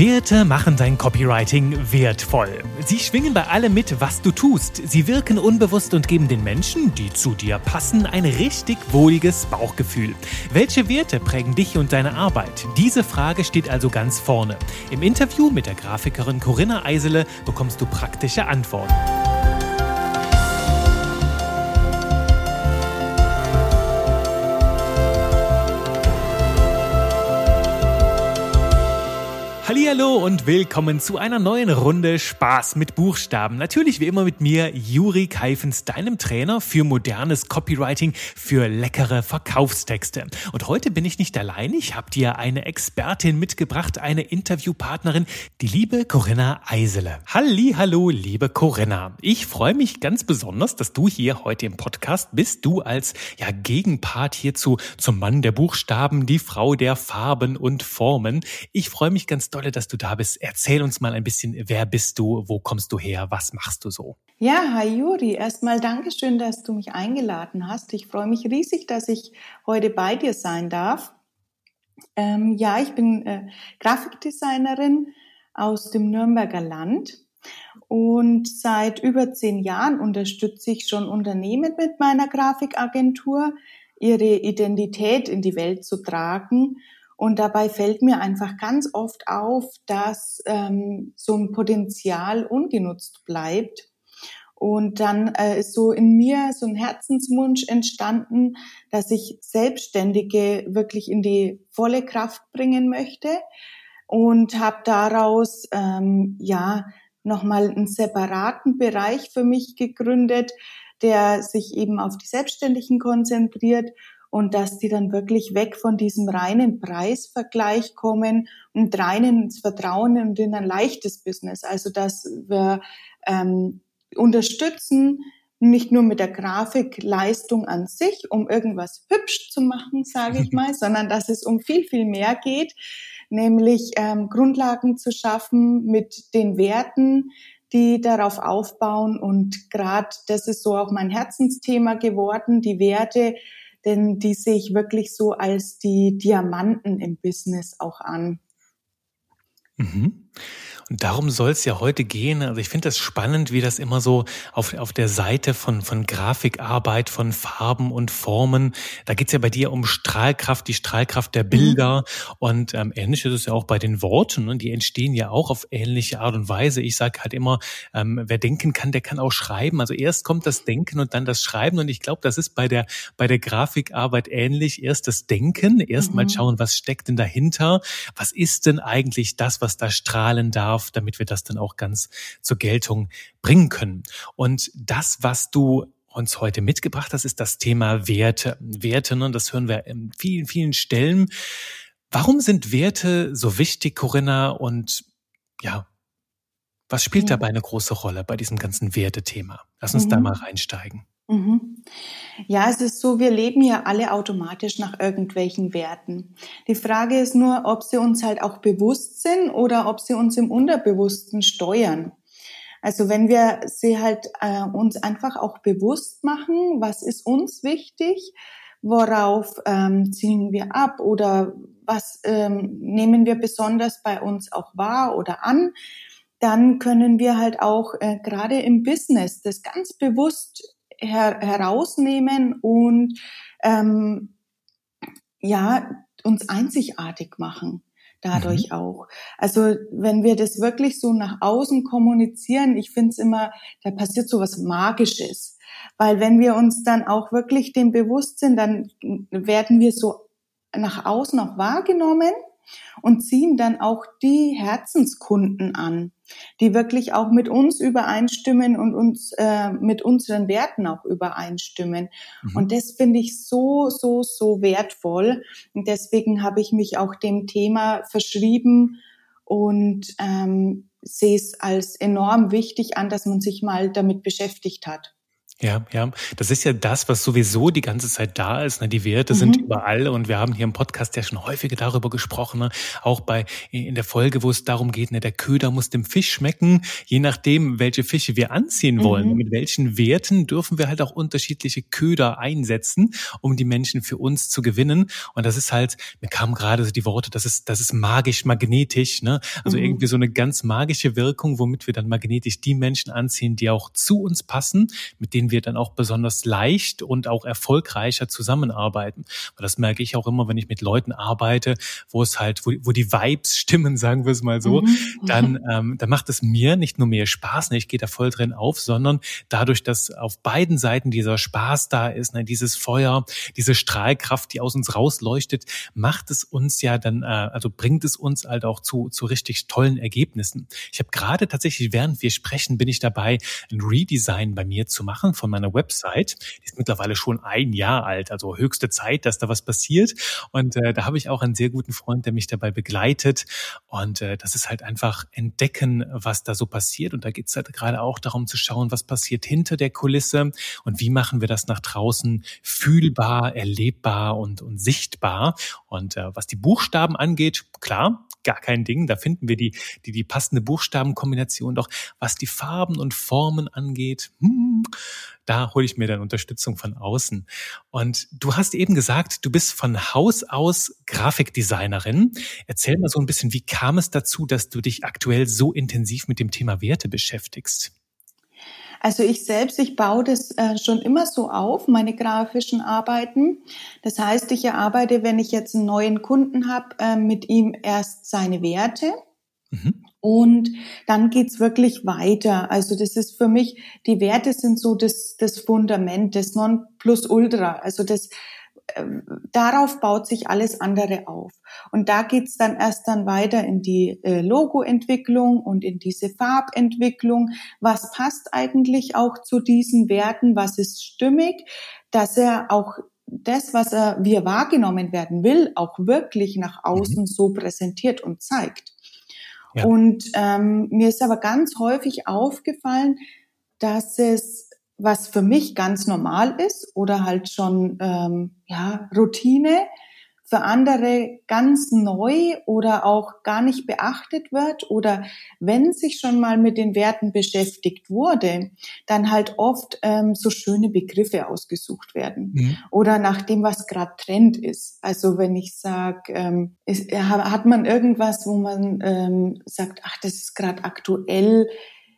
Werte machen dein Copywriting wertvoll. Sie schwingen bei allem mit, was du tust. Sie wirken unbewusst und geben den Menschen, die zu dir passen, ein richtig wohliges Bauchgefühl. Welche Werte prägen dich und deine Arbeit? Diese Frage steht also ganz vorne. Im Interview mit der Grafikerin Corinna Eisele bekommst du praktische Antworten. Hallo und willkommen zu einer neuen Runde Spaß mit Buchstaben. Natürlich wie immer mit mir, Juri Keifens, deinem Trainer für modernes Copywriting, für leckere Verkaufstexte. Und heute bin ich nicht allein. Ich habe dir eine Expertin mitgebracht, eine Interviewpartnerin, die liebe Corinna Eisele. Halli, hallo, liebe Corinna. Ich freue mich ganz besonders, dass du hier heute im Podcast bist. Du als ja, Gegenpart hierzu zum Mann der Buchstaben, die Frau der Farben und Formen. Ich freue mich ganz dolle, dass du da bist. Erzähl uns mal ein bisschen, wer bist du, wo kommst du her, was machst du so? Ja, hi Juri, erstmal Dankeschön, dass du mich eingeladen hast. Ich freue mich riesig, dass ich heute bei dir sein darf. Ähm, ja, ich bin äh, Grafikdesignerin aus dem Nürnberger Land und seit über zehn Jahren unterstütze ich schon Unternehmen mit meiner Grafikagentur, ihre Identität in die Welt zu tragen und dabei fällt mir einfach ganz oft auf, dass ähm, so ein Potenzial ungenutzt bleibt. Und dann äh, ist so in mir so ein Herzenswunsch entstanden, dass ich Selbstständige wirklich in die volle Kraft bringen möchte und habe daraus ähm, ja nochmal einen separaten Bereich für mich gegründet, der sich eben auf die Selbstständigen konzentriert und dass die dann wirklich weg von diesem reinen Preisvergleich kommen und rein ins Vertrauen und in ein leichtes Business. Also dass wir ähm, unterstützen, nicht nur mit der Grafikleistung an sich, um irgendwas hübsch zu machen, sage ich mal, sondern dass es um viel, viel mehr geht, nämlich ähm, Grundlagen zu schaffen mit den Werten, die darauf aufbauen. Und gerade das ist so auch mein Herzensthema geworden, die Werte, denn die sehe ich wirklich so als die Diamanten im Business auch an. Mhm. Und darum soll es ja heute gehen. Also ich finde das spannend, wie das immer so auf, auf der Seite von, von Grafikarbeit, von Farben und Formen, da geht's ja bei dir um Strahlkraft, die Strahlkraft der Bilder. Mhm. Und ähm, ähnlich ist es ja auch bei den Worten. Ne? Die entstehen ja auch auf ähnliche Art und Weise. Ich sage halt immer, ähm, wer denken kann, der kann auch schreiben. Also erst kommt das Denken und dann das Schreiben. Und ich glaube, das ist bei der, bei der Grafikarbeit ähnlich. Erst das Denken, erst mhm. mal schauen, was steckt denn dahinter? Was ist denn eigentlich das, was da strahlen darf? darf, damit wir das dann auch ganz zur Geltung bringen können. Und das, was du uns heute mitgebracht hast, ist das Thema Werte. Werte, ne, das hören wir in vielen, vielen Stellen. Warum sind Werte so wichtig, Corinna? Und ja, was spielt ja. dabei eine große Rolle bei diesem ganzen Wertethema? Lass uns mhm. da mal reinsteigen. Mhm. Ja, es ist so, wir leben ja alle automatisch nach irgendwelchen Werten. Die Frage ist nur, ob sie uns halt auch bewusst sind oder ob sie uns im Unterbewussten steuern. Also wenn wir sie halt äh, uns einfach auch bewusst machen, was ist uns wichtig, worauf ähm, ziehen wir ab oder was ähm, nehmen wir besonders bei uns auch wahr oder an, dann können wir halt auch äh, gerade im Business das ganz bewusst her herausnehmen und ähm, ja uns einzigartig machen dadurch mhm. auch. Also wenn wir das wirklich so nach außen kommunizieren, ich finde es immer, da passiert so was Magisches. Weil wenn wir uns dann auch wirklich dem bewusst sind, dann werden wir so nach außen auch wahrgenommen und ziehen dann auch die Herzenskunden an, die wirklich auch mit uns übereinstimmen und uns äh, mit unseren Werten auch übereinstimmen. Mhm. Und das finde ich so, so, so wertvoll. Und deswegen habe ich mich auch dem Thema verschrieben und ähm, sehe es als enorm wichtig an, dass man sich mal damit beschäftigt hat. Ja, ja. Das ist ja das, was sowieso die ganze Zeit da ist. Ne? Die Werte mhm. sind überall und wir haben hier im Podcast ja schon häufiger darüber gesprochen. Ne? Auch bei in der Folge, wo es darum geht, ne, der Köder muss dem Fisch schmecken. Je nachdem, welche Fische wir anziehen wollen, mhm. mit welchen Werten dürfen wir halt auch unterschiedliche Köder einsetzen, um die Menschen für uns zu gewinnen. Und das ist halt, mir kamen gerade so die Worte, das ist, das ist magisch magnetisch. Ne? Also mhm. irgendwie so eine ganz magische Wirkung, womit wir dann magnetisch die Menschen anziehen, die auch zu uns passen, mit denen wir dann auch besonders leicht und auch erfolgreicher zusammenarbeiten. Und das merke ich auch immer, wenn ich mit Leuten arbeite, wo es halt, wo, wo die Vibes stimmen, sagen wir es mal so, mhm. dann, ähm, dann macht es mir nicht nur mehr Spaß, ne, ich gehe da voll drin auf, sondern dadurch, dass auf beiden Seiten dieser Spaß da ist, ne, dieses Feuer, diese Strahlkraft, die aus uns rausleuchtet, macht es uns ja dann, äh, also bringt es uns halt auch zu, zu richtig tollen Ergebnissen. Ich habe gerade tatsächlich, während wir sprechen, bin ich dabei, ein Redesign bei mir zu machen von meiner Website. Die ist mittlerweile schon ein Jahr alt, also höchste Zeit, dass da was passiert. Und äh, da habe ich auch einen sehr guten Freund, der mich dabei begleitet. Und äh, das ist halt einfach entdecken, was da so passiert. Und da geht es halt gerade auch darum zu schauen, was passiert hinter der Kulisse und wie machen wir das nach draußen fühlbar, erlebbar und, und sichtbar. Und äh, was die Buchstaben angeht, klar, gar kein Ding. Da finden wir die, die, die passende Buchstabenkombination. Doch was die Farben und Formen angeht, hm, da hole ich mir dann Unterstützung von außen. Und du hast eben gesagt, du bist von Haus aus Grafikdesignerin. Erzähl mal so ein bisschen, wie kam es dazu, dass du dich aktuell so intensiv mit dem Thema Werte beschäftigst? Also ich selbst, ich baue das äh, schon immer so auf, meine grafischen Arbeiten. Das heißt, ich erarbeite, wenn ich jetzt einen neuen Kunden habe, äh, mit ihm erst seine Werte. Mhm. Und dann geht's wirklich weiter. Also das ist für mich, die Werte sind so das, das Fundament, das Nonplusultra. Also das, ähm, darauf baut sich alles andere auf. Und da geht's dann erst dann weiter in die äh, Logoentwicklung und in diese Farbentwicklung. Was passt eigentlich auch zu diesen Werten? Was ist stimmig? Dass er auch das, was er, wie er wahrgenommen werden will, auch wirklich nach außen mhm. so präsentiert und zeigt. Ja. Und ähm, mir ist aber ganz häufig aufgefallen, dass es was für mich ganz normal ist oder halt schon ähm, ja Routine, für andere ganz neu oder auch gar nicht beachtet wird oder wenn sich schon mal mit den Werten beschäftigt wurde, dann halt oft ähm, so schöne Begriffe ausgesucht werden mhm. oder nach dem, was gerade Trend ist. Also wenn ich sage, ähm, hat man irgendwas, wo man ähm, sagt, ach, das ist gerade aktuell,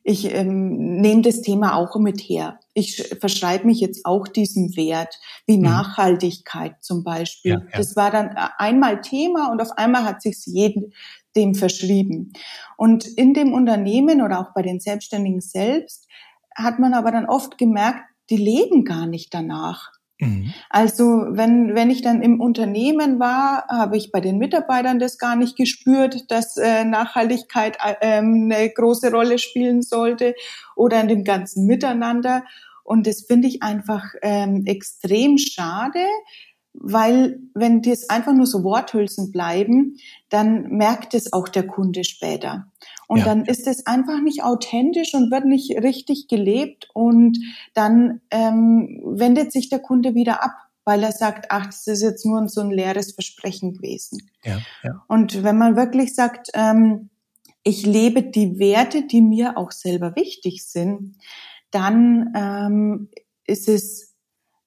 ich ähm, nehme das Thema auch mit her. Ich verschreibe mich jetzt auch diesem Wert, wie mhm. Nachhaltigkeit zum Beispiel. Ja, ja. Das war dann äh, einmal Thema und auf einmal hat sich jedem dem verschrieben. Und in dem Unternehmen oder auch bei den Selbstständigen selbst hat man aber dann oft gemerkt, die leben gar nicht danach. Mhm. Also wenn, wenn ich dann im Unternehmen war, habe ich bei den Mitarbeitern das gar nicht gespürt, dass äh, Nachhaltigkeit äh, eine große Rolle spielen sollte oder in dem ganzen Miteinander. Und das finde ich einfach ähm, extrem schade, weil wenn das einfach nur so Worthülsen bleiben, dann merkt es auch der Kunde später. Und ja. dann ist es einfach nicht authentisch und wird nicht richtig gelebt und dann ähm, wendet sich der Kunde wieder ab, weil er sagt, ach, das ist jetzt nur so ein leeres Versprechen gewesen. Ja, ja. Und wenn man wirklich sagt, ähm, ich lebe die Werte, die mir auch selber wichtig sind, dann ähm, ist es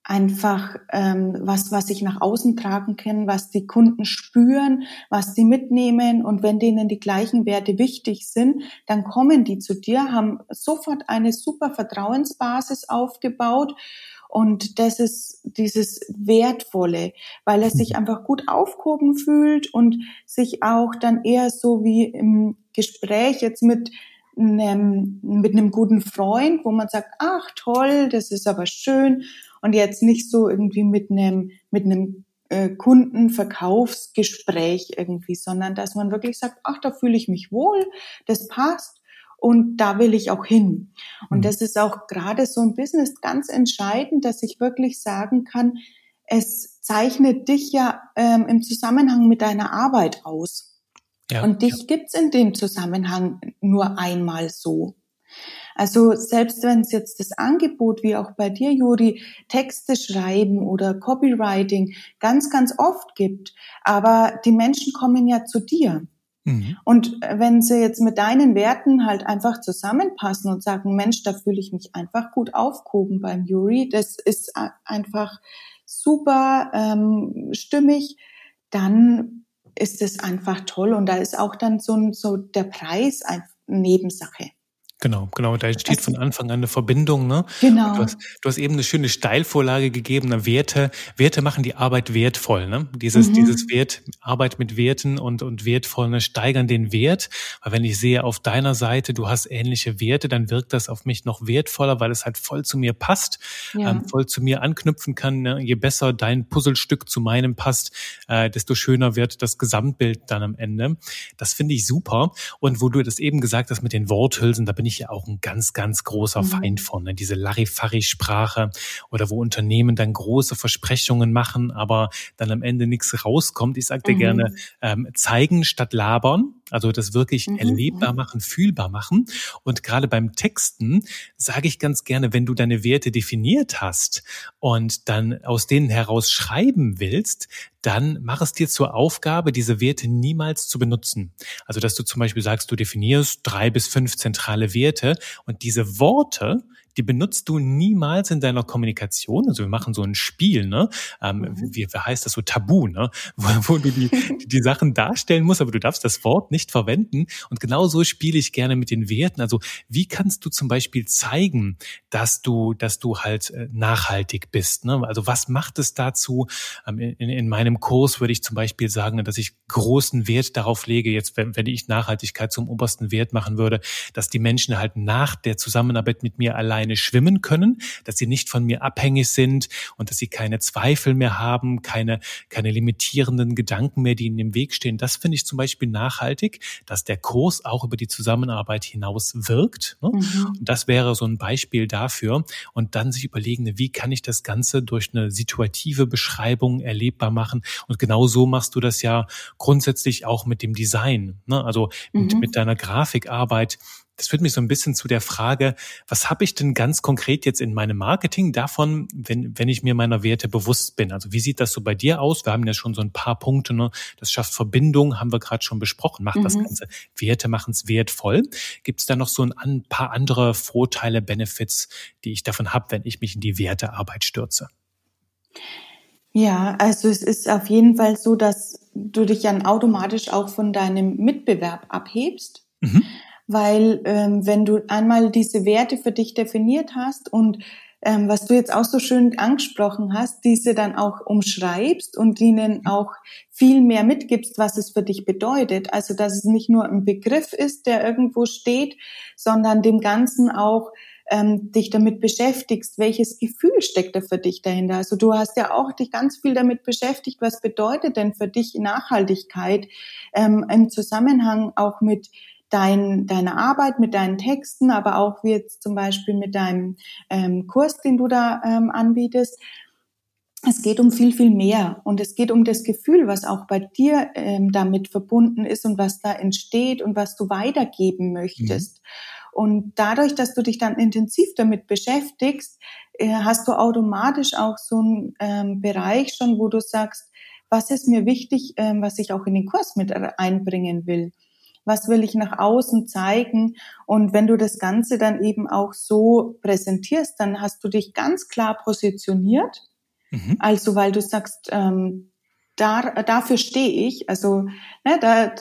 einfach ähm, was, was ich nach außen tragen kann, was die Kunden spüren, was sie mitnehmen. Und wenn denen die gleichen Werte wichtig sind, dann kommen die zu dir, haben sofort eine super Vertrauensbasis aufgebaut. Und das ist dieses Wertvolle, weil er sich einfach gut aufgehoben fühlt und sich auch dann eher so wie im Gespräch jetzt mit einem, mit einem guten Freund, wo man sagt, ach toll, das ist aber schön und jetzt nicht so irgendwie mit einem, mit einem äh, Kundenverkaufsgespräch irgendwie, sondern dass man wirklich sagt, ach, da fühle ich mich wohl, das passt und da will ich auch hin. Und mhm. das ist auch gerade so ein Business ganz entscheidend, dass ich wirklich sagen kann, es zeichnet dich ja ähm, im Zusammenhang mit deiner Arbeit aus. Ja, und dich ja. gibt's in dem Zusammenhang nur einmal so. Also selbst wenn es jetzt das Angebot, wie auch bei dir, Juri, Texte schreiben oder Copywriting ganz, ganz oft gibt, aber die Menschen kommen ja zu dir. Mhm. Und wenn sie jetzt mit deinen Werten halt einfach zusammenpassen und sagen, Mensch, da fühle ich mich einfach gut aufgehoben beim Yuri, das ist einfach super ähm, stimmig, dann ist es einfach toll. Und da ist auch dann so, so der Preis eine Nebensache. Genau, genau. Da steht von Anfang an eine Verbindung. Ne? Genau. Du hast, du hast eben eine schöne Steilvorlage gegeben. Ne? Werte, Werte machen die Arbeit wertvoll. Ne? Dieses, mhm. dieses Wert, Arbeit mit Werten und, und wertvoll, ne? steigern den Wert. Weil wenn ich sehe auf deiner Seite, du hast ähnliche Werte, dann wirkt das auf mich noch wertvoller, weil es halt voll zu mir passt, ja. ähm, voll zu mir anknüpfen kann. Ne? Je besser dein Puzzlestück zu meinem passt, äh, desto schöner wird das Gesamtbild dann am Ende. Das finde ich super. Und wo du das eben gesagt hast mit den Worthülsen, da bin ich ich ja auch ein ganz, ganz großer mhm. Feind von. Ne? Diese Larifari-Sprache oder wo Unternehmen dann große Versprechungen machen, aber dann am Ende nichts rauskommt. Ich sage dir mhm. gerne, ähm, zeigen statt labern. Also das wirklich mhm. erlebbar mhm. machen, fühlbar machen. Und gerade beim Texten sage ich ganz gerne, wenn du deine Werte definiert hast und dann aus denen heraus schreiben willst, dann mach es dir zur Aufgabe, diese Werte niemals zu benutzen. Also dass du zum Beispiel sagst, du definierst drei bis fünf zentrale Werte und diese Worte, die benutzt du niemals in deiner Kommunikation. Also wir machen so ein Spiel, ne? Ähm, mhm. wie, wie heißt das so Tabu, ne? Wo, wo du die, die Sachen darstellen musst, aber du darfst das Wort nicht verwenden. Und genau so spiele ich gerne mit den Werten. Also wie kannst du zum Beispiel zeigen, dass du, dass du halt äh, nachhaltig bist? Ne? Also was macht es dazu? Ähm, in, in meinem Kurs würde ich zum Beispiel sagen, dass ich großen Wert darauf lege, jetzt wenn, wenn ich Nachhaltigkeit zum obersten Wert machen würde, dass die Menschen halt nach der Zusammenarbeit mit mir allein alleine schwimmen können, dass sie nicht von mir abhängig sind und dass sie keine Zweifel mehr haben, keine, keine limitierenden Gedanken mehr, die ihnen im Weg stehen. Das finde ich zum Beispiel nachhaltig, dass der Kurs auch über die Zusammenarbeit hinaus wirkt. Ne? Mhm. Und das wäre so ein Beispiel dafür. Und dann sich überlegen, wie kann ich das Ganze durch eine situative Beschreibung erlebbar machen? Und genau so machst du das ja grundsätzlich auch mit dem Design. Ne? Also mit, mhm. mit deiner Grafikarbeit das führt mich so ein bisschen zu der Frage, was habe ich denn ganz konkret jetzt in meinem Marketing davon, wenn, wenn ich mir meiner Werte bewusst bin? Also wie sieht das so bei dir aus? Wir haben ja schon so ein paar Punkte, ne? das schafft Verbindung, haben wir gerade schon besprochen, macht mhm. das Ganze. Werte machen es wertvoll. Gibt es da noch so ein paar andere Vorteile, Benefits, die ich davon habe, wenn ich mich in die Wertearbeit stürze? Ja, also es ist auf jeden Fall so, dass du dich dann automatisch auch von deinem Mitbewerb abhebst. Mhm weil ähm, wenn du einmal diese Werte für dich definiert hast und ähm, was du jetzt auch so schön angesprochen hast, diese dann auch umschreibst und ihnen auch viel mehr mitgibst, was es für dich bedeutet. Also dass es nicht nur ein Begriff ist, der irgendwo steht, sondern dem Ganzen auch ähm, dich damit beschäftigst, welches Gefühl steckt da für dich dahinter. Also du hast ja auch dich ganz viel damit beschäftigt, was bedeutet denn für dich Nachhaltigkeit ähm, im Zusammenhang auch mit dein, deine Arbeit mit deinen Texten, aber auch wie jetzt zum Beispiel mit deinem ähm, Kurs, den du da ähm, anbietest. Es geht um viel, viel mehr und es geht um das Gefühl, was auch bei dir ähm, damit verbunden ist und was da entsteht und was du weitergeben möchtest. Mhm. Und dadurch, dass du dich dann intensiv damit beschäftigst, äh, hast du automatisch auch so einen ähm, Bereich schon, wo du sagst, was ist mir wichtig, ähm, was ich auch in den Kurs mit einbringen will was will ich nach außen zeigen. Und wenn du das Ganze dann eben auch so präsentierst, dann hast du dich ganz klar positioniert. Mhm. Also weil du sagst, ähm, da, dafür stehe ich. Also ne, da,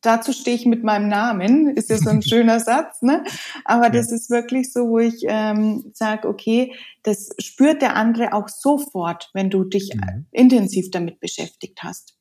dazu stehe ich mit meinem Namen, ist ja so ein schöner Satz, ne? Aber ja. das ist wirklich so, wo ich ähm, sage, okay, das spürt der andere auch sofort, wenn du dich mhm. intensiv damit beschäftigt hast.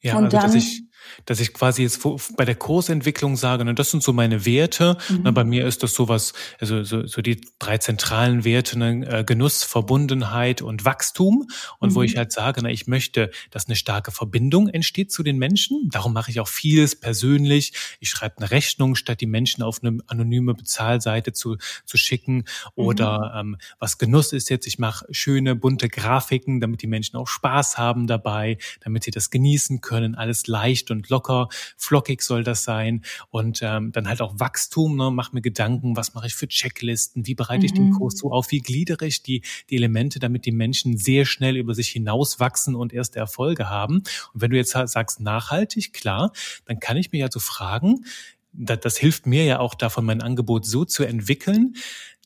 Ja, und also dann, dass ich dass ich quasi jetzt bei der Kursentwicklung sage, ne, das sind so meine Werte. Mhm. Ne, bei mir ist das sowas, also so, so die drei zentralen Werte, ne, äh, Genuss, Verbundenheit und Wachstum. Und mhm. wo ich halt sage, na, ich möchte, dass eine starke Verbindung entsteht zu den Menschen. Darum mache ich auch vieles persönlich. Ich schreibe eine Rechnung, statt die Menschen auf eine anonyme Bezahlseite zu, zu schicken. Oder mhm. ähm, was Genuss ist jetzt, ich mache schöne, bunte Grafiken, damit die Menschen auch Spaß haben dabei, damit sie das genießen können, alles leicht und locker, flockig soll das sein und ähm, dann halt auch Wachstum, ne? mach mir Gedanken, was mache ich für Checklisten, wie bereite ich den mhm. Kurs so auf, wie gliedere ich die, die Elemente, damit die Menschen sehr schnell über sich hinauswachsen und erste Erfolge haben. Und wenn du jetzt sagst nachhaltig, klar, dann kann ich mir ja so fragen, das, das hilft mir ja auch davon, mein Angebot so zu entwickeln,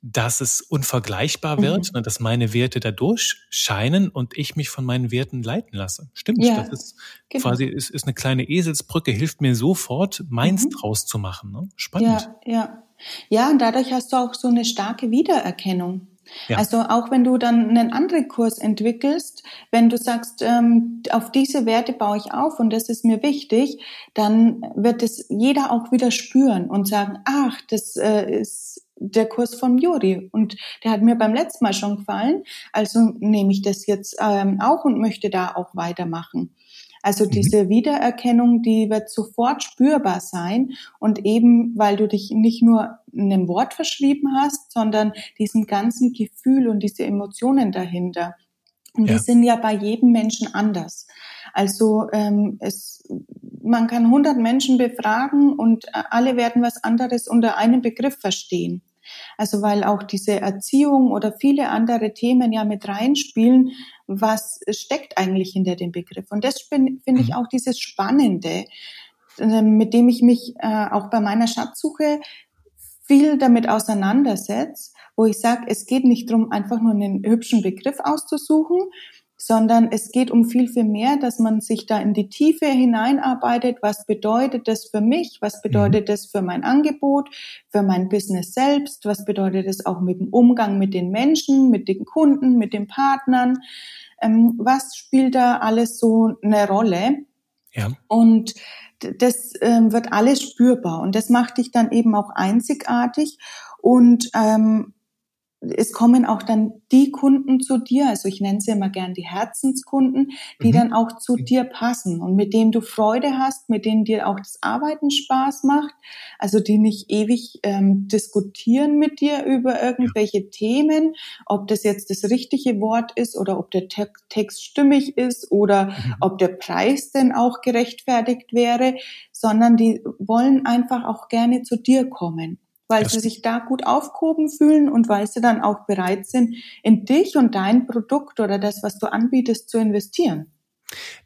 dass es unvergleichbar wird, mhm. Ne, dass meine Werte dadurch scheinen und ich mich von meinen Werten leiten lasse. Stimmt, ja, das ist genau. quasi ist, ist eine kleine Eselsbrücke, hilft mir sofort, meins mhm. draus zu machen. Ne? Spannend. Ja, ja. Ja, und dadurch hast du auch so eine starke Wiedererkennung. Ja. Also auch wenn du dann einen anderen Kurs entwickelst, wenn du sagst, ähm, auf diese Werte baue ich auf und das ist mir wichtig, dann wird es jeder auch wieder spüren und sagen, ach, das äh, ist der Kurs von Juri und der hat mir beim letzten Mal schon gefallen, also nehme ich das jetzt ähm, auch und möchte da auch weitermachen. Also mhm. diese Wiedererkennung, die wird sofort spürbar sein und eben, weil du dich nicht nur einem Wort verschrieben hast, sondern diesem ganzen Gefühl und diese Emotionen dahinter. Und ja. die sind ja bei jedem Menschen anders. Also ähm, es, man kann 100 Menschen befragen und äh, alle werden was anderes unter einem Begriff verstehen. Also weil auch diese Erziehung oder viele andere Themen ja mit reinspielen, was steckt eigentlich hinter dem Begriff. Und das finde ich mhm. auch dieses Spannende, äh, mit dem ich mich äh, auch bei meiner Schatzsuche viel damit auseinandersetze, wo ich sage, es geht nicht darum, einfach nur einen hübschen Begriff auszusuchen, sondern es geht um viel, viel mehr, dass man sich da in die Tiefe hineinarbeitet. Was bedeutet das für mich? Was bedeutet mhm. das für mein Angebot, für mein Business selbst? Was bedeutet das auch mit dem Umgang mit den Menschen, mit den Kunden, mit den Partnern? Ähm, was spielt da alles so eine Rolle? Ja. Und das ähm, wird alles spürbar und das macht dich dann eben auch einzigartig und ähm, es kommen auch dann die Kunden zu dir, also ich nenne sie immer gern die Herzenskunden, die mhm. dann auch zu dir passen und mit denen du Freude hast, mit denen dir auch das Arbeiten Spaß macht, also die nicht ewig ähm, diskutieren mit dir über irgendwelche ja. Themen, ob das jetzt das richtige Wort ist oder ob der Te Text stimmig ist oder mhm. ob der Preis denn auch gerechtfertigt wäre, sondern die wollen einfach auch gerne zu dir kommen weil das sie sich da gut aufgehoben fühlen und weil sie dann auch bereit sind, in dich und dein Produkt oder das, was du anbietest, zu investieren.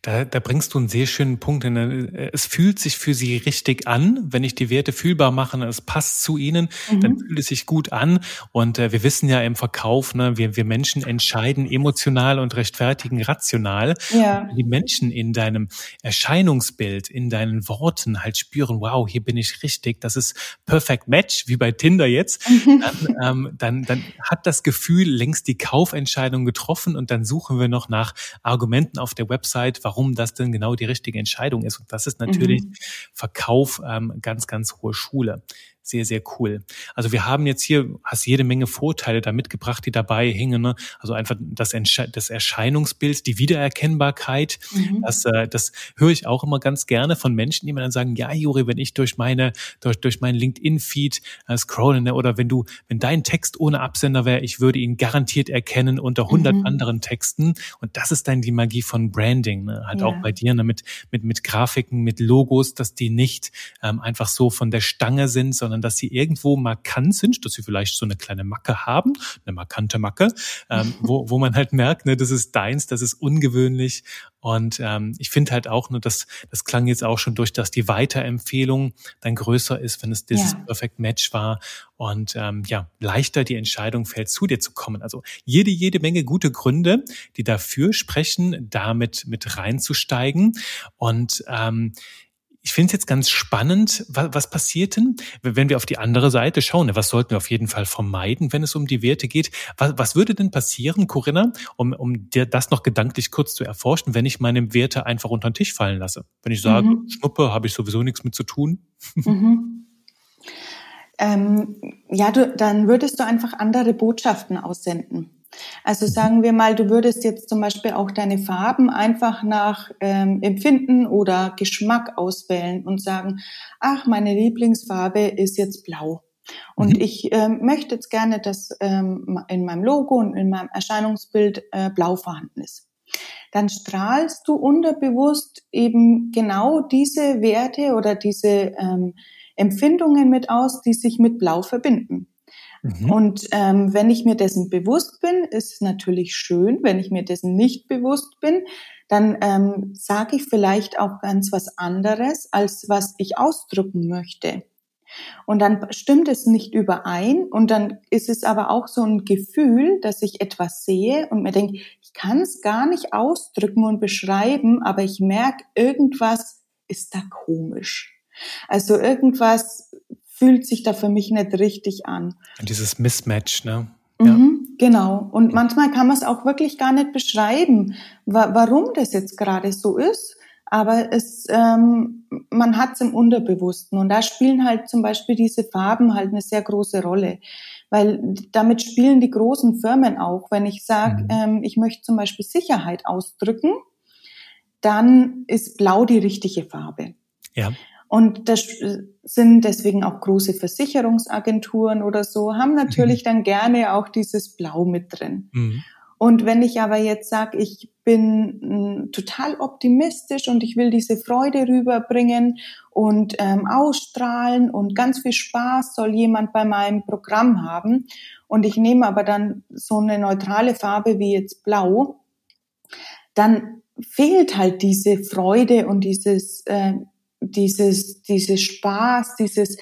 Da, da bringst du einen sehr schönen Punkt. Äh, es fühlt sich für sie richtig an, wenn ich die Werte fühlbar mache, es passt zu ihnen, mhm. dann fühlt es sich gut an. Und äh, wir wissen ja im Verkauf, ne, wir, wir Menschen entscheiden emotional und rechtfertigen rational. Ja. Die Menschen in deinem Erscheinungsbild, in deinen Worten halt spüren, wow, hier bin ich richtig, das ist Perfect Match, wie bei Tinder jetzt, dann, ähm, dann, dann hat das Gefühl längst die Kaufentscheidung getroffen und dann suchen wir noch nach Argumenten auf der Website Website, warum das denn genau die richtige Entscheidung ist. Und das ist natürlich mhm. Verkauf ähm, ganz, ganz hohe Schule sehr, sehr cool. Also wir haben jetzt hier, hast jede Menge Vorteile da mitgebracht, die dabei hingen. Ne? Also einfach das, das Erscheinungsbild, die Wiedererkennbarkeit. Mhm. Das, äh, das höre ich auch immer ganz gerne von Menschen, die mir dann sagen, ja, Juri, wenn ich durch meine, durch, durch meinen LinkedIn-Feed äh, scrollen ne? oder wenn du, wenn dein Text ohne Absender wäre, ich würde ihn garantiert erkennen unter 100 mhm. anderen Texten. Und das ist dann die Magie von Branding. Ne? Halt ja. auch bei dir ne? mit, mit, mit Grafiken, mit Logos, dass die nicht ähm, einfach so von der Stange sind, sondern sondern dass sie irgendwo markant sind, dass sie vielleicht so eine kleine Macke haben, eine markante Macke, ähm, wo, wo man halt merkt, ne, das ist deins, das ist ungewöhnlich. Und ähm, ich finde halt auch, nur, dass das klang jetzt auch schon durch, dass die Weiterempfehlung dann größer ist, wenn es dieses ja. Perfect Match war und ähm, ja leichter die Entscheidung fällt, zu dir zu kommen. Also jede jede Menge gute Gründe, die dafür sprechen, damit mit reinzusteigen und ähm, ich finde es jetzt ganz spannend, was, was passiert denn, wenn wir auf die andere Seite schauen? Was sollten wir auf jeden Fall vermeiden, wenn es um die Werte geht? Was, was würde denn passieren, Corinna, um, um dir das noch gedanklich kurz zu erforschen, wenn ich meine Werte einfach unter den Tisch fallen lasse? Wenn ich sage, mhm. Schnuppe, habe ich sowieso nichts mit zu tun? Mhm. Ähm, ja, du, dann würdest du einfach andere Botschaften aussenden. Also sagen wir mal, du würdest jetzt zum Beispiel auch deine Farben einfach nach ähm, Empfinden oder Geschmack auswählen und sagen, ach, meine Lieblingsfarbe ist jetzt blau. Und mhm. ich ähm, möchte jetzt gerne, dass ähm, in meinem Logo und in meinem Erscheinungsbild äh, blau vorhanden ist. dann strahlst du unterbewusst eben genau diese Werte oder diese ähm, Empfindungen mit aus, die sich mit Blau verbinden. Mhm. Und ähm, wenn ich mir dessen bewusst bin, ist es natürlich schön. Wenn ich mir dessen nicht bewusst bin, dann ähm, sage ich vielleicht auch ganz was anderes, als was ich ausdrücken möchte. Und dann stimmt es nicht überein und dann ist es aber auch so ein Gefühl, dass ich etwas sehe und mir denke, ich kann es gar nicht ausdrücken und beschreiben, aber ich merke, irgendwas ist da komisch. Also irgendwas fühlt sich da für mich nicht richtig an. Dieses Mismatch, ne? Ja. Mhm, genau. Und manchmal kann man es auch wirklich gar nicht beschreiben, wa warum das jetzt gerade so ist. Aber es, ähm, man hat es im Unterbewussten. Und da spielen halt zum Beispiel diese Farben halt eine sehr große Rolle. Weil damit spielen die großen Firmen auch. Wenn ich sage, mhm. ähm, ich möchte zum Beispiel Sicherheit ausdrücken, dann ist blau die richtige Farbe. Ja. Und das sind deswegen auch große Versicherungsagenturen oder so, haben natürlich mhm. dann gerne auch dieses Blau mit drin. Mhm. Und wenn ich aber jetzt sage, ich bin hm, total optimistisch und ich will diese Freude rüberbringen und ähm, ausstrahlen und ganz viel Spaß soll jemand bei meinem Programm haben und ich nehme aber dann so eine neutrale Farbe wie jetzt Blau, dann fehlt halt diese Freude und dieses äh, dieses, dieses Spaß, dieses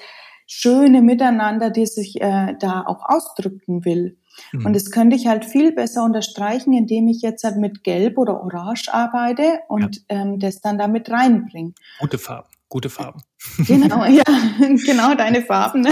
schöne Miteinander, das ich äh, da auch ausdrücken will. Mhm. Und das könnte ich halt viel besser unterstreichen, indem ich jetzt halt mit Gelb oder Orange arbeite und ja. ähm, das dann damit reinbringe. Gute Farben gute Farben. Genau, ja, genau deine Farben.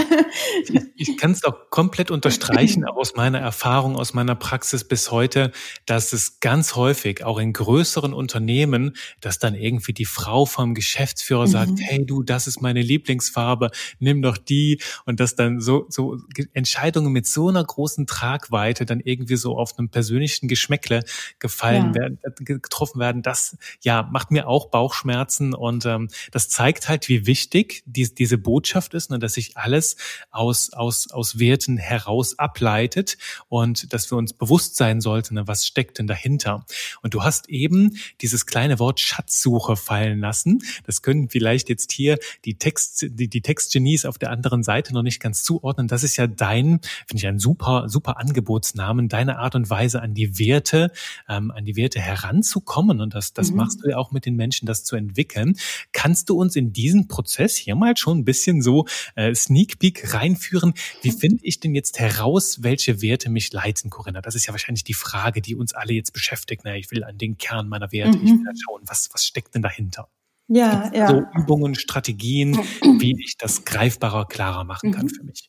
Ich, ich kann es auch komplett unterstreichen aus meiner Erfahrung, aus meiner Praxis bis heute, dass es ganz häufig auch in größeren Unternehmen, dass dann irgendwie die Frau vom Geschäftsführer mhm. sagt, hey du, das ist meine Lieblingsfarbe, nimm doch die und dass dann so, so Entscheidungen mit so einer großen Tragweite dann irgendwie so auf einem persönlichen Geschmäckle gefallen ja. werden, äh, getroffen werden, das ja macht mir auch Bauchschmerzen und ähm, das zeigt zeigt halt, wie wichtig die, diese Botschaft ist, ne, dass sich alles aus, aus, aus Werten heraus ableitet und dass wir uns bewusst sein sollten, ne, was steckt denn dahinter. Und du hast eben dieses kleine Wort Schatzsuche fallen lassen. Das können vielleicht jetzt hier die Text, die, die Textgenies auf der anderen Seite noch nicht ganz zuordnen. Das ist ja dein, finde ich, ein super, super Angebotsnamen, deine Art und Weise an die Werte, ähm, an die Werte heranzukommen. Und das, das mhm. machst du ja auch mit den Menschen, das zu entwickeln. Kannst du uns in diesen Prozess hier mal schon ein bisschen so äh, Sneak Peek reinführen. Wie finde ich denn jetzt heraus, welche Werte mich leiten, Corinna? Das ist ja wahrscheinlich die Frage, die uns alle jetzt beschäftigt. Na, ich will an den Kern meiner Werte, mhm. ich will halt schauen, was, was steckt denn dahinter? Ja, ja. So Übungen, Strategien, wie ich das greifbarer, klarer machen kann mhm. für mich.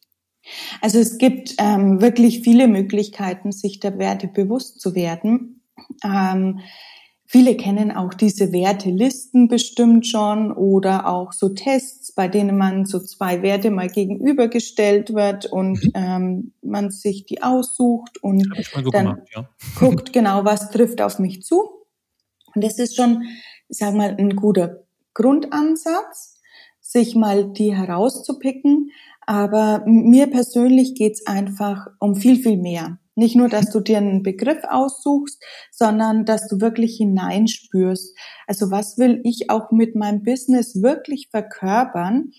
Also es gibt ähm, wirklich viele Möglichkeiten, sich der Werte bewusst zu werden. Ähm, Viele kennen auch diese Wertelisten bestimmt schon oder auch so Tests, bei denen man so zwei Werte mal gegenübergestellt wird und mhm. ähm, man sich die aussucht und so dann gemacht, ja. guckt genau, was trifft auf mich zu. Und das ist schon, ich sag mal, ein guter Grundansatz, sich mal die herauszupicken. Aber mir persönlich geht's einfach um viel, viel mehr. Nicht nur, dass du dir einen Begriff aussuchst, sondern dass du wirklich hineinspürst. Also was will ich auch mit meinem Business wirklich verkörpern?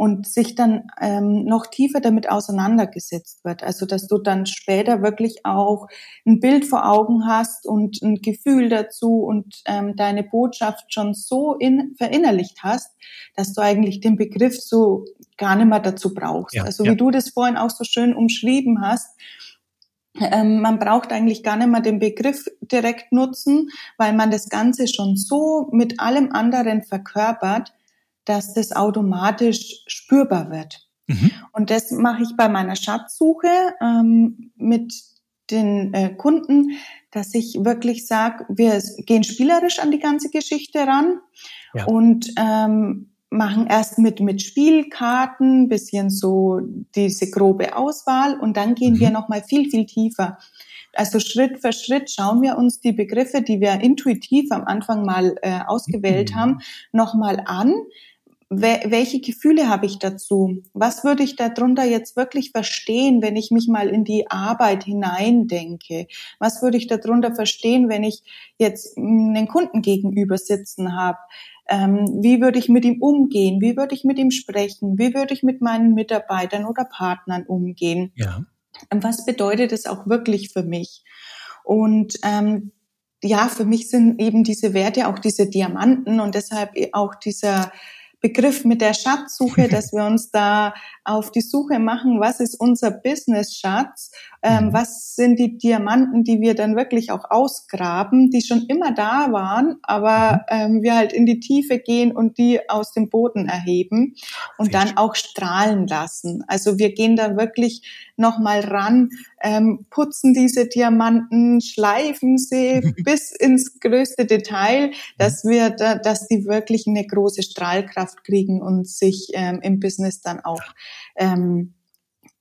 und sich dann ähm, noch tiefer damit auseinandergesetzt wird. Also dass du dann später wirklich auch ein Bild vor Augen hast und ein Gefühl dazu und ähm, deine Botschaft schon so in, verinnerlicht hast, dass du eigentlich den Begriff so gar nicht mehr dazu brauchst. Ja, also wie du das vorhin auch so schön umschrieben hast, man braucht eigentlich gar nicht mehr den Begriff direkt nutzen, weil man das Ganze schon so mit allem anderen verkörpert, dass das automatisch spürbar wird. Mhm. Und das mache ich bei meiner Schatzsuche ähm, mit den äh, Kunden, dass ich wirklich sage, wir gehen spielerisch an die ganze Geschichte ran ja. und ähm, machen erst mit, mit Spielkarten, bisschen so diese grobe Auswahl und dann gehen mhm. wir nochmal viel, viel tiefer. Also Schritt für Schritt schauen wir uns die Begriffe, die wir intuitiv am Anfang mal äh, ausgewählt mhm. haben, nochmal an. welche Gefühle habe ich dazu? Was würde ich darunter jetzt wirklich verstehen, wenn ich mich mal in die Arbeit hineindenke? Was würde ich darunter verstehen, wenn ich jetzt einen Kunden gegenüber sitzen habe? Ähm, wie würde ich mit ihm umgehen? Wie würde ich mit ihm sprechen? Wie würde ich mit meinen Mitarbeitern oder Partnern umgehen? Ja. Was bedeutet es auch wirklich für mich? Und ähm, ja, für mich sind eben diese Werte auch diese Diamanten und deshalb auch dieser Begriff mit der Schatzsuche, dass wir uns da auf die Suche machen, was ist unser Business-Schatz, ähm, mhm. was sind die Diamanten, die wir dann wirklich auch ausgraben, die schon immer da waren, aber mhm. ähm, wir halt in die Tiefe gehen und die aus dem Boden erheben und dann auch strahlen lassen. Also wir gehen da wirklich nochmal ran, ähm, putzen diese Diamanten, schleifen sie bis ins größte Detail, dass wir da, dass die wirklich eine große Strahlkraft kriegen und sich ähm, im Business dann auch ähm,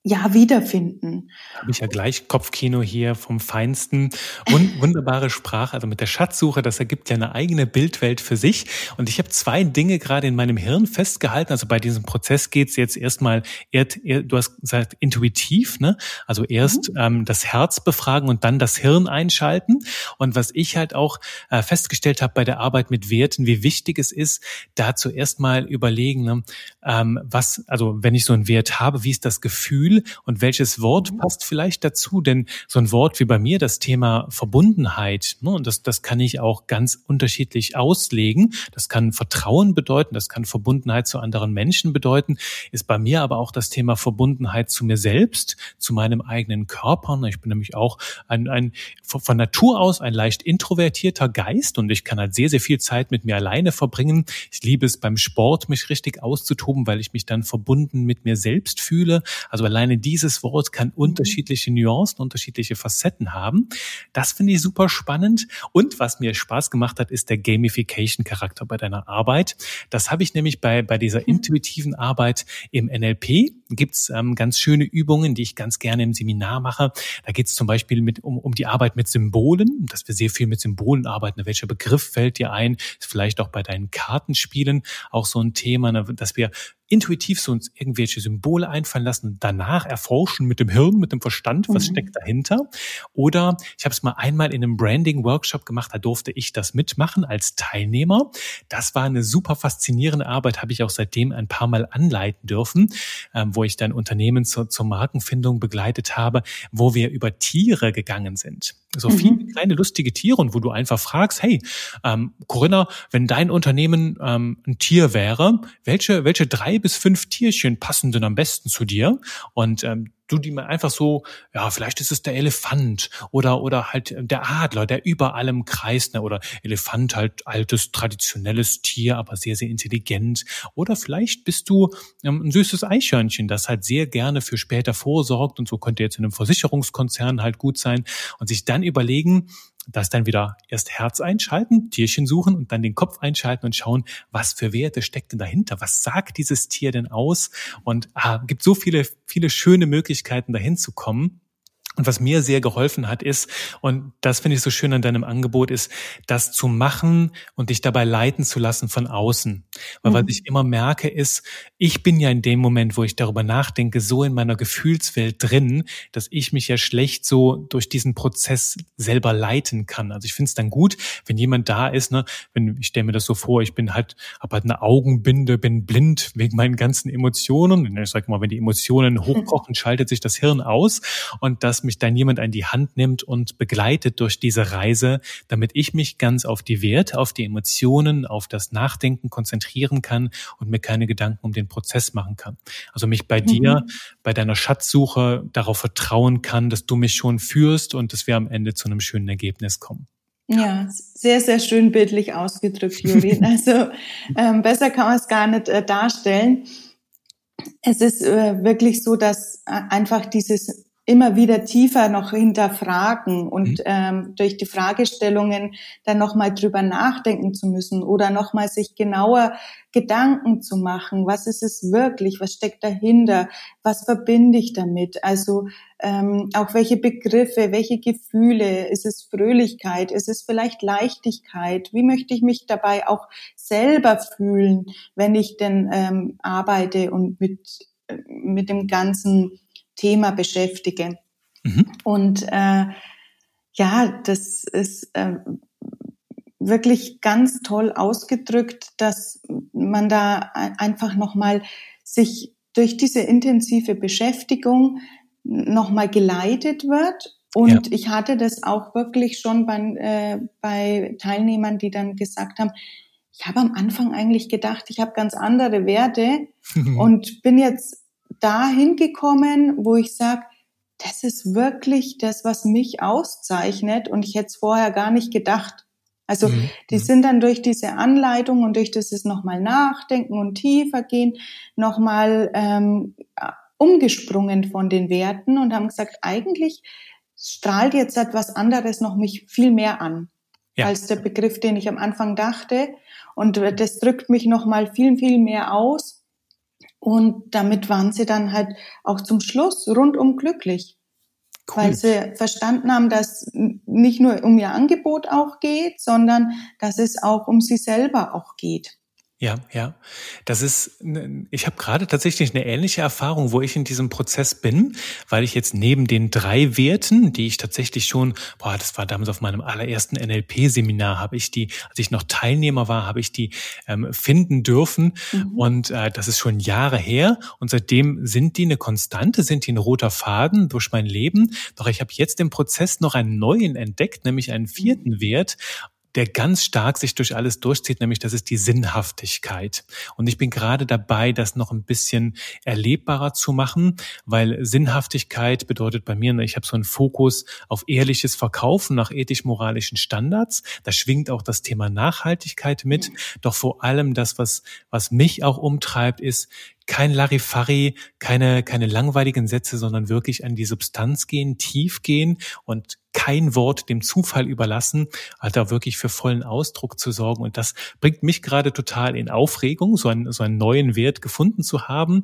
ja, wiederfinden. Habe ich ja gleich Kopfkino hier vom Feinsten. Wund wunderbare Sprache, also mit der Schatzsuche, das ergibt ja eine eigene Bildwelt für sich. Und ich habe zwei Dinge gerade in meinem Hirn festgehalten. Also bei diesem Prozess geht es jetzt erstmal, du hast gesagt, intuitiv, ne? Also erst mhm. ähm, das Herz befragen und dann das Hirn einschalten. Und was ich halt auch äh, festgestellt habe bei der Arbeit mit Werten, wie wichtig es ist, da zuerst mal überlegen, ne? ähm, was, also wenn ich so einen Wert habe, wie ist das Gefühl? Gefühl und welches Wort mhm. passt vielleicht dazu? Denn so ein Wort wie bei mir, das Thema Verbundenheit, ne, und das, das kann ich auch ganz unterschiedlich auslegen. Das kann Vertrauen bedeuten, das kann Verbundenheit zu anderen Menschen bedeuten, ist bei mir aber auch das Thema Verbundenheit zu mir selbst, zu meinem eigenen Körper. Ne, ich bin nämlich auch ein, ein von Natur aus ein leicht introvertierter Geist und ich kann halt sehr, sehr viel Zeit mit mir alleine verbringen. Ich liebe es beim Sport, mich richtig auszutoben, weil ich mich dann verbunden mit mir selbst fühle. Also allein alleine dieses Wort kann mhm. unterschiedliche Nuancen, unterschiedliche Facetten haben. Das finde ich super spannend. Und was mir Spaß gemacht hat, ist der Gamification-Charakter bei deiner Arbeit. Das habe ich nämlich bei, bei dieser mhm. intuitiven Arbeit im NLP. Gibt's ähm, ganz schöne Übungen, die ich ganz gerne im Seminar mache. Da geht es zum Beispiel mit, um, um die Arbeit mit Symbolen, dass wir sehr viel mit Symbolen arbeiten. Welcher Begriff fällt dir ein? Ist vielleicht auch bei deinen Kartenspielen auch so ein Thema, ne, dass wir intuitiv so uns irgendwelche Symbole einfallen lassen und danach erforschen mit dem Hirn, mit dem Verstand, was mhm. steckt dahinter. Oder ich habe es mal einmal in einem Branding-Workshop gemacht, da durfte ich das mitmachen als Teilnehmer. Das war eine super faszinierende Arbeit, habe ich auch seitdem ein paar Mal anleiten dürfen, ähm, wo ich dann Unternehmen zur, zur Markenfindung begleitet habe, wo wir über Tiere gegangen sind. So viele mhm. kleine lustige Tiere und wo du einfach fragst, hey, ähm, Corinna, wenn dein Unternehmen ähm, ein Tier wäre, welche, welche drei bis fünf Tierchen passen denn am besten zu dir? Und ähm, du die mal einfach so, ja, vielleicht ist es der Elefant oder oder halt der Adler, der über allem kreist, ne? oder Elefant halt altes traditionelles Tier, aber sehr sehr intelligent oder vielleicht bist du ähm, ein süßes Eichhörnchen, das halt sehr gerne für später vorsorgt und so könnte jetzt in einem Versicherungskonzern halt gut sein und sich dann überlegen, das dann wieder erst Herz einschalten, Tierchen suchen und dann den Kopf einschalten und schauen, was für Werte steckt denn dahinter? Was sagt dieses Tier denn aus? Und ah, gibt so viele, viele schöne Möglichkeiten, dahin zu kommen. Und was mir sehr geholfen hat, ist, und das finde ich so schön an deinem Angebot, ist, das zu machen und dich dabei leiten zu lassen von außen. Weil mhm. was ich immer merke, ist, ich bin ja in dem Moment, wo ich darüber nachdenke, so in meiner Gefühlswelt drin, dass ich mich ja schlecht so durch diesen Prozess selber leiten kann. Also ich finde es dann gut, wenn jemand da ist, ne, wenn ich stelle mir das so vor, ich bin halt, habe halt eine Augenbinde, bin blind wegen meinen ganzen Emotionen. Ich sage mal, wenn die Emotionen hochkochen, schaltet sich das Hirn aus und das mich dann jemand an die Hand nimmt und begleitet durch diese Reise, damit ich mich ganz auf die Werte, auf die Emotionen, auf das Nachdenken konzentrieren kann und mir keine Gedanken um den Prozess machen kann. Also mich bei mhm. dir, bei deiner Schatzsuche darauf vertrauen kann, dass du mich schon führst und dass wir am Ende zu einem schönen Ergebnis kommen. Ja, sehr, sehr schön bildlich ausgedrückt, Jurin. Also ähm, besser kann man es gar nicht äh, darstellen. Es ist äh, wirklich so, dass äh, einfach dieses immer wieder tiefer noch hinterfragen und mhm. ähm, durch die Fragestellungen dann nochmal drüber nachdenken zu müssen oder nochmal sich genauer Gedanken zu machen, was ist es wirklich, was steckt dahinter, was verbinde ich damit. Also ähm, auch welche Begriffe, welche Gefühle, ist es Fröhlichkeit, ist es vielleicht Leichtigkeit, wie möchte ich mich dabei auch selber fühlen, wenn ich denn ähm, arbeite und mit, äh, mit dem ganzen Thema beschäftige. Mhm. Und äh, ja, das ist äh, wirklich ganz toll ausgedrückt, dass man da einfach nochmal sich durch diese intensive Beschäftigung nochmal geleitet wird. Und ja. ich hatte das auch wirklich schon bei, äh, bei Teilnehmern, die dann gesagt haben, ich habe am Anfang eigentlich gedacht, ich habe ganz andere Werte und bin jetzt dahin gekommen, wo ich sage, das ist wirklich das, was mich auszeichnet und ich hätte es vorher gar nicht gedacht. Also mhm. die mhm. sind dann durch diese Anleitung und durch dieses nochmal nachdenken und tiefer gehen, nochmal ähm, umgesprungen von den Werten und haben gesagt, eigentlich strahlt jetzt etwas anderes noch mich viel mehr an. Ja. als der Begriff, den ich am Anfang dachte. Und das drückt mich nochmal viel, viel mehr aus. Und damit waren sie dann halt auch zum Schluss rundum glücklich. Cool. Weil sie verstanden haben, dass nicht nur um ihr Angebot auch geht, sondern dass es auch um sie selber auch geht. Ja, ja. Das ist, ich habe gerade tatsächlich eine ähnliche Erfahrung, wo ich in diesem Prozess bin, weil ich jetzt neben den drei Werten, die ich tatsächlich schon, boah, das war damals auf meinem allerersten NLP-Seminar, habe ich die, als ich noch Teilnehmer war, habe ich die ähm, finden dürfen. Mhm. Und äh, das ist schon Jahre her. Und seitdem sind die eine Konstante, sind die ein roter Faden durch mein Leben. Doch ich habe jetzt im Prozess noch einen neuen entdeckt, nämlich einen vierten mhm. Wert der ganz stark sich durch alles durchzieht, nämlich das ist die Sinnhaftigkeit. Und ich bin gerade dabei, das noch ein bisschen erlebbarer zu machen, weil Sinnhaftigkeit bedeutet bei mir, ich habe so einen Fokus auf ehrliches Verkaufen nach ethisch-moralischen Standards. Da schwingt auch das Thema Nachhaltigkeit mit. Doch vor allem das, was, was mich auch umtreibt, ist, kein Larifari, keine, keine langweiligen Sätze, sondern wirklich an die Substanz gehen, tief gehen und kein Wort dem Zufall überlassen, halt da wirklich für vollen Ausdruck zu sorgen. Und das bringt mich gerade total in Aufregung, so einen, so einen neuen Wert gefunden zu haben.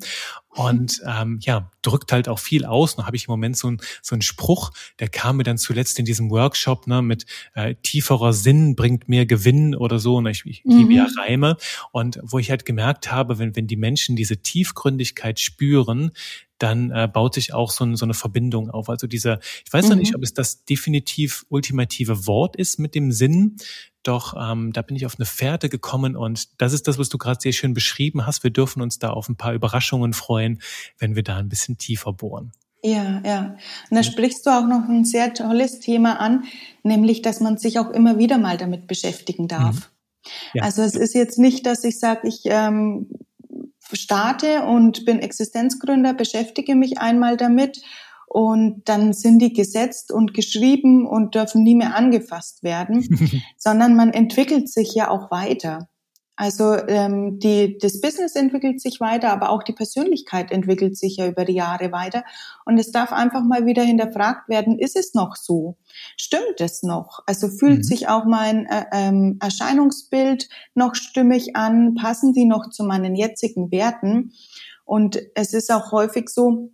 Und ähm, ja, drückt halt auch viel aus. Da habe ich im Moment so, ein, so einen Spruch, der kam mir dann zuletzt in diesem Workshop ne, mit äh, tieferer Sinn bringt mehr Gewinn oder so. Und ich, ich mhm. liebe ja Reime. Und wo ich halt gemerkt habe, wenn, wenn die Menschen diese Tiefgründigkeit spüren, dann äh, baut sich auch so, ein, so eine Verbindung auf. Also dieser, ich weiß noch mhm. nicht, ob es das definitiv ultimative Wort ist mit dem Sinn, doch ähm, da bin ich auf eine Fährte gekommen und das ist das, was du gerade sehr schön beschrieben hast. Wir dürfen uns da auf ein paar Überraschungen freuen, wenn wir da ein bisschen tiefer bohren. Ja, ja. Und da sprichst du auch noch ein sehr tolles Thema an, nämlich, dass man sich auch immer wieder mal damit beschäftigen darf. Mhm. Ja. Also es ist jetzt nicht, dass ich sage, ich ähm, starte und bin Existenzgründer, beschäftige mich einmal damit und dann sind die gesetzt und geschrieben und dürfen nie mehr angefasst werden, sondern man entwickelt sich ja auch weiter. Also ähm, die, das Business entwickelt sich weiter, aber auch die Persönlichkeit entwickelt sich ja über die Jahre weiter. Und es darf einfach mal wieder hinterfragt werden, ist es noch so? Stimmt es noch? Also fühlt mhm. sich auch mein äh, ähm, Erscheinungsbild noch stimmig an? Passen die noch zu meinen jetzigen Werten? Und es ist auch häufig so,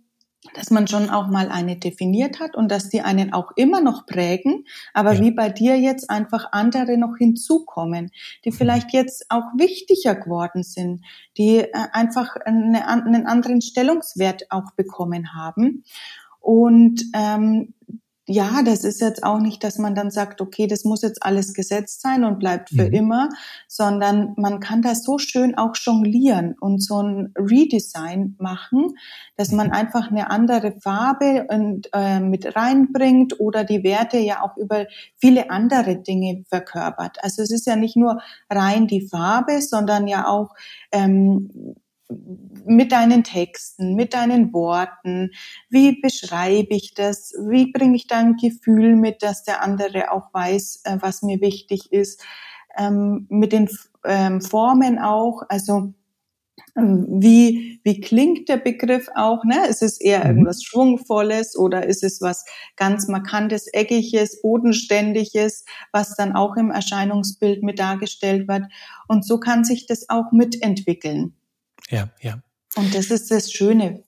dass man schon auch mal eine definiert hat und dass die einen auch immer noch prägen, aber ja. wie bei dir jetzt einfach andere noch hinzukommen, die mhm. vielleicht jetzt auch wichtiger geworden sind, die äh, einfach eine, einen anderen Stellungswert auch bekommen haben. Und ähm, ja, das ist jetzt auch nicht, dass man dann sagt, okay, das muss jetzt alles gesetzt sein und bleibt für mhm. immer, sondern man kann das so schön auch jonglieren und so ein Redesign machen, dass man mhm. einfach eine andere Farbe und, äh, mit reinbringt oder die Werte ja auch über viele andere Dinge verkörpert. Also es ist ja nicht nur rein die Farbe, sondern ja auch ähm, mit deinen Texten, mit deinen Worten, wie beschreibe ich das, wie bringe ich da ein Gefühl mit, dass der andere auch weiß, äh, was mir wichtig ist, ähm, mit den ähm, Formen auch, also ähm, wie, wie klingt der Begriff auch? Ne? Ist es eher mhm. irgendwas Schwungvolles oder ist es was ganz Markantes, Eckiges, Bodenständiges, was dann auch im Erscheinungsbild mit dargestellt wird? Und so kann sich das auch mitentwickeln ja, ja. Und das ist das Schöne.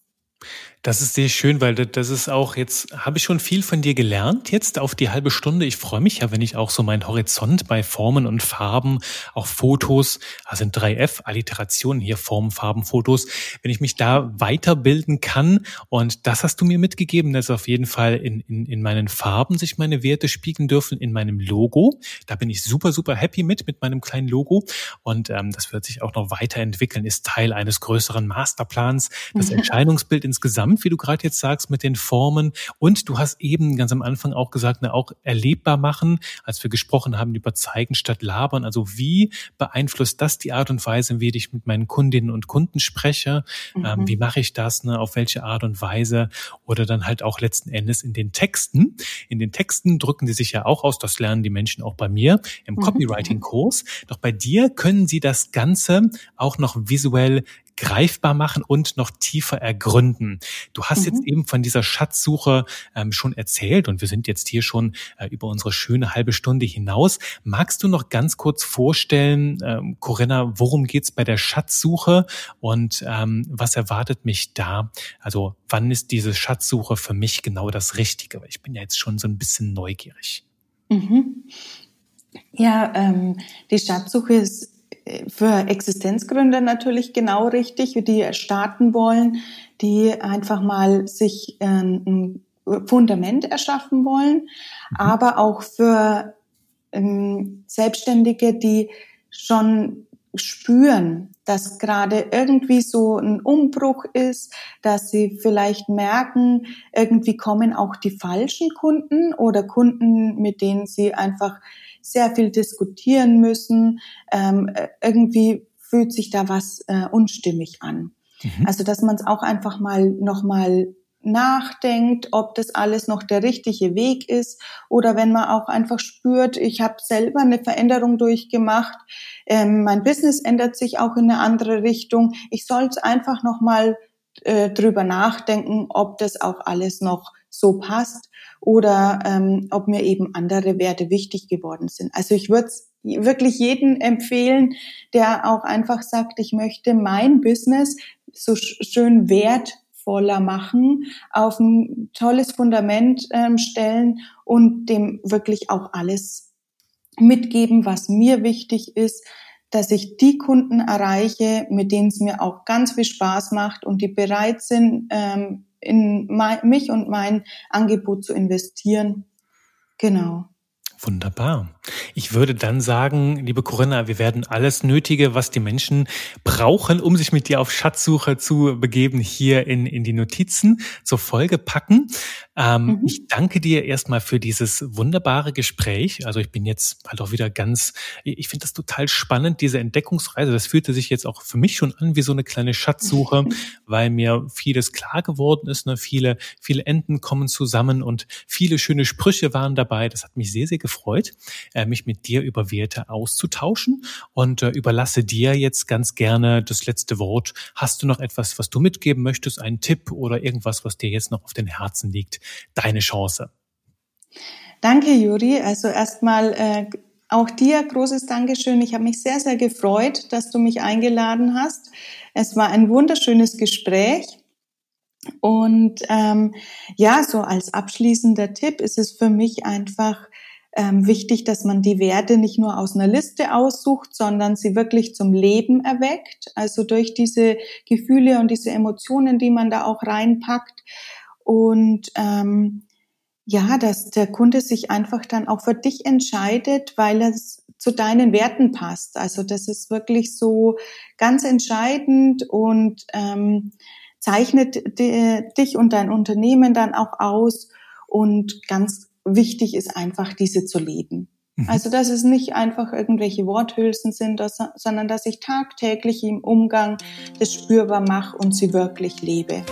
Das ist sehr schön, weil das ist auch jetzt, habe ich schon viel von dir gelernt jetzt auf die halbe Stunde. Ich freue mich ja, wenn ich auch so meinen Horizont bei Formen und Farben, auch Fotos, also in 3F, Alliterationen hier, Formen, Farben, Fotos, wenn ich mich da weiterbilden kann. Und das hast du mir mitgegeben, dass auf jeden Fall in, in, in meinen Farben sich meine Werte spiegeln dürfen, in meinem Logo. Da bin ich super, super happy mit, mit meinem kleinen Logo. Und ähm, das wird sich auch noch weiterentwickeln, ist Teil eines größeren Masterplans. Das mhm. Erscheinungsbild insgesamt spannend, wie du gerade jetzt sagst, mit den Formen. Und du hast eben ganz am Anfang auch gesagt, ne, auch erlebbar machen, als wir gesprochen haben über zeigen statt labern. Also wie beeinflusst das die Art und Weise, wie ich mit meinen Kundinnen und Kunden spreche? Ähm, mhm. Ähm, wie mache ich das? Ne, auf welche Art und Weise? Oder dann halt auch letzten Endes in den Texten. In den Texten drücken die sich ja auch aus. Das lernen die Menschen auch bei mir im mhm. Copywriting-Kurs. Doch bei dir können sie das Ganze auch noch visuell greifbar machen und noch tiefer ergründen. Du hast mhm. jetzt eben von dieser Schatzsuche ähm, schon erzählt und wir sind jetzt hier schon äh, über unsere schöne halbe Stunde hinaus. Magst du noch ganz kurz vorstellen, ähm, Corinna, worum geht's bei der Schatzsuche und ähm, was erwartet mich da? Also wann ist diese Schatzsuche für mich genau das Richtige? Weil ich bin ja jetzt schon so ein bisschen neugierig. Mhm. Ja, ähm, die Schatzsuche ist für Existenzgründer natürlich genau richtig, die starten wollen, die einfach mal sich ähm, ein Fundament erschaffen wollen, mhm. aber auch für ähm, Selbstständige, die schon spüren, dass gerade irgendwie so ein Umbruch ist, dass sie vielleicht merken, irgendwie kommen auch die falschen Kunden oder Kunden, mit denen sie einfach sehr viel diskutieren müssen. Ähm, äh, irgendwie fühlt sich da was äh, unstimmig an. Mhm. Also dass man es auch einfach mal nochmal nachdenkt, ob das alles noch der richtige Weg ist oder wenn man auch einfach spürt, ich habe selber eine Veränderung durchgemacht, ähm, mein Business ändert sich auch in eine andere Richtung. Ich sollte einfach nochmal äh, drüber nachdenken, ob das auch alles noch so passt oder ähm, ob mir eben andere Werte wichtig geworden sind. Also ich würde wirklich jeden empfehlen, der auch einfach sagt, ich möchte mein Business so schön wertvoller machen, auf ein tolles Fundament ähm, stellen und dem wirklich auch alles mitgeben, was mir wichtig ist, dass ich die Kunden erreiche, mit denen es mir auch ganz viel Spaß macht und die bereit sind, ähm, in mich und mein Angebot zu investieren. Genau. Wunderbar. Ich würde dann sagen, liebe Corinna, wir werden alles Nötige, was die Menschen brauchen, um sich mit dir auf Schatzsuche zu begeben, hier in, in die Notizen zur Folge packen. Ähm, mhm. Ich danke dir erstmal für dieses wunderbare Gespräch. Also ich bin jetzt halt auch wieder ganz, ich finde das total spannend, diese Entdeckungsreise. Das fühlte sich jetzt auch für mich schon an wie so eine kleine Schatzsuche, weil mir vieles klar geworden ist. Ne? Viele, viele Enden kommen zusammen und viele schöne Sprüche waren dabei. Das hat mich sehr, sehr gefreut, äh, mich mit dir über Werte auszutauschen und äh, überlasse dir jetzt ganz gerne das letzte Wort. Hast du noch etwas, was du mitgeben möchtest, einen Tipp oder irgendwas, was dir jetzt noch auf den Herzen liegt? Deine Chance. Danke, Juri. Also erstmal äh, auch dir großes Dankeschön. Ich habe mich sehr, sehr gefreut, dass du mich eingeladen hast. Es war ein wunderschönes Gespräch. Und ähm, ja, so als abschließender Tipp ist es für mich einfach ähm, wichtig, dass man die Werte nicht nur aus einer Liste aussucht, sondern sie wirklich zum Leben erweckt. Also durch diese Gefühle und diese Emotionen, die man da auch reinpackt. Und ähm, ja, dass der Kunde sich einfach dann auch für dich entscheidet, weil es zu deinen Werten passt. Also das ist wirklich so ganz entscheidend und ähm, zeichnet die, dich und dein Unternehmen dann auch aus. Und ganz wichtig ist einfach, diese zu leben. Mhm. Also, dass es nicht einfach irgendwelche Worthülsen sind, sondern dass ich tagtäglich im Umgang das spürbar mache und sie wirklich lebe.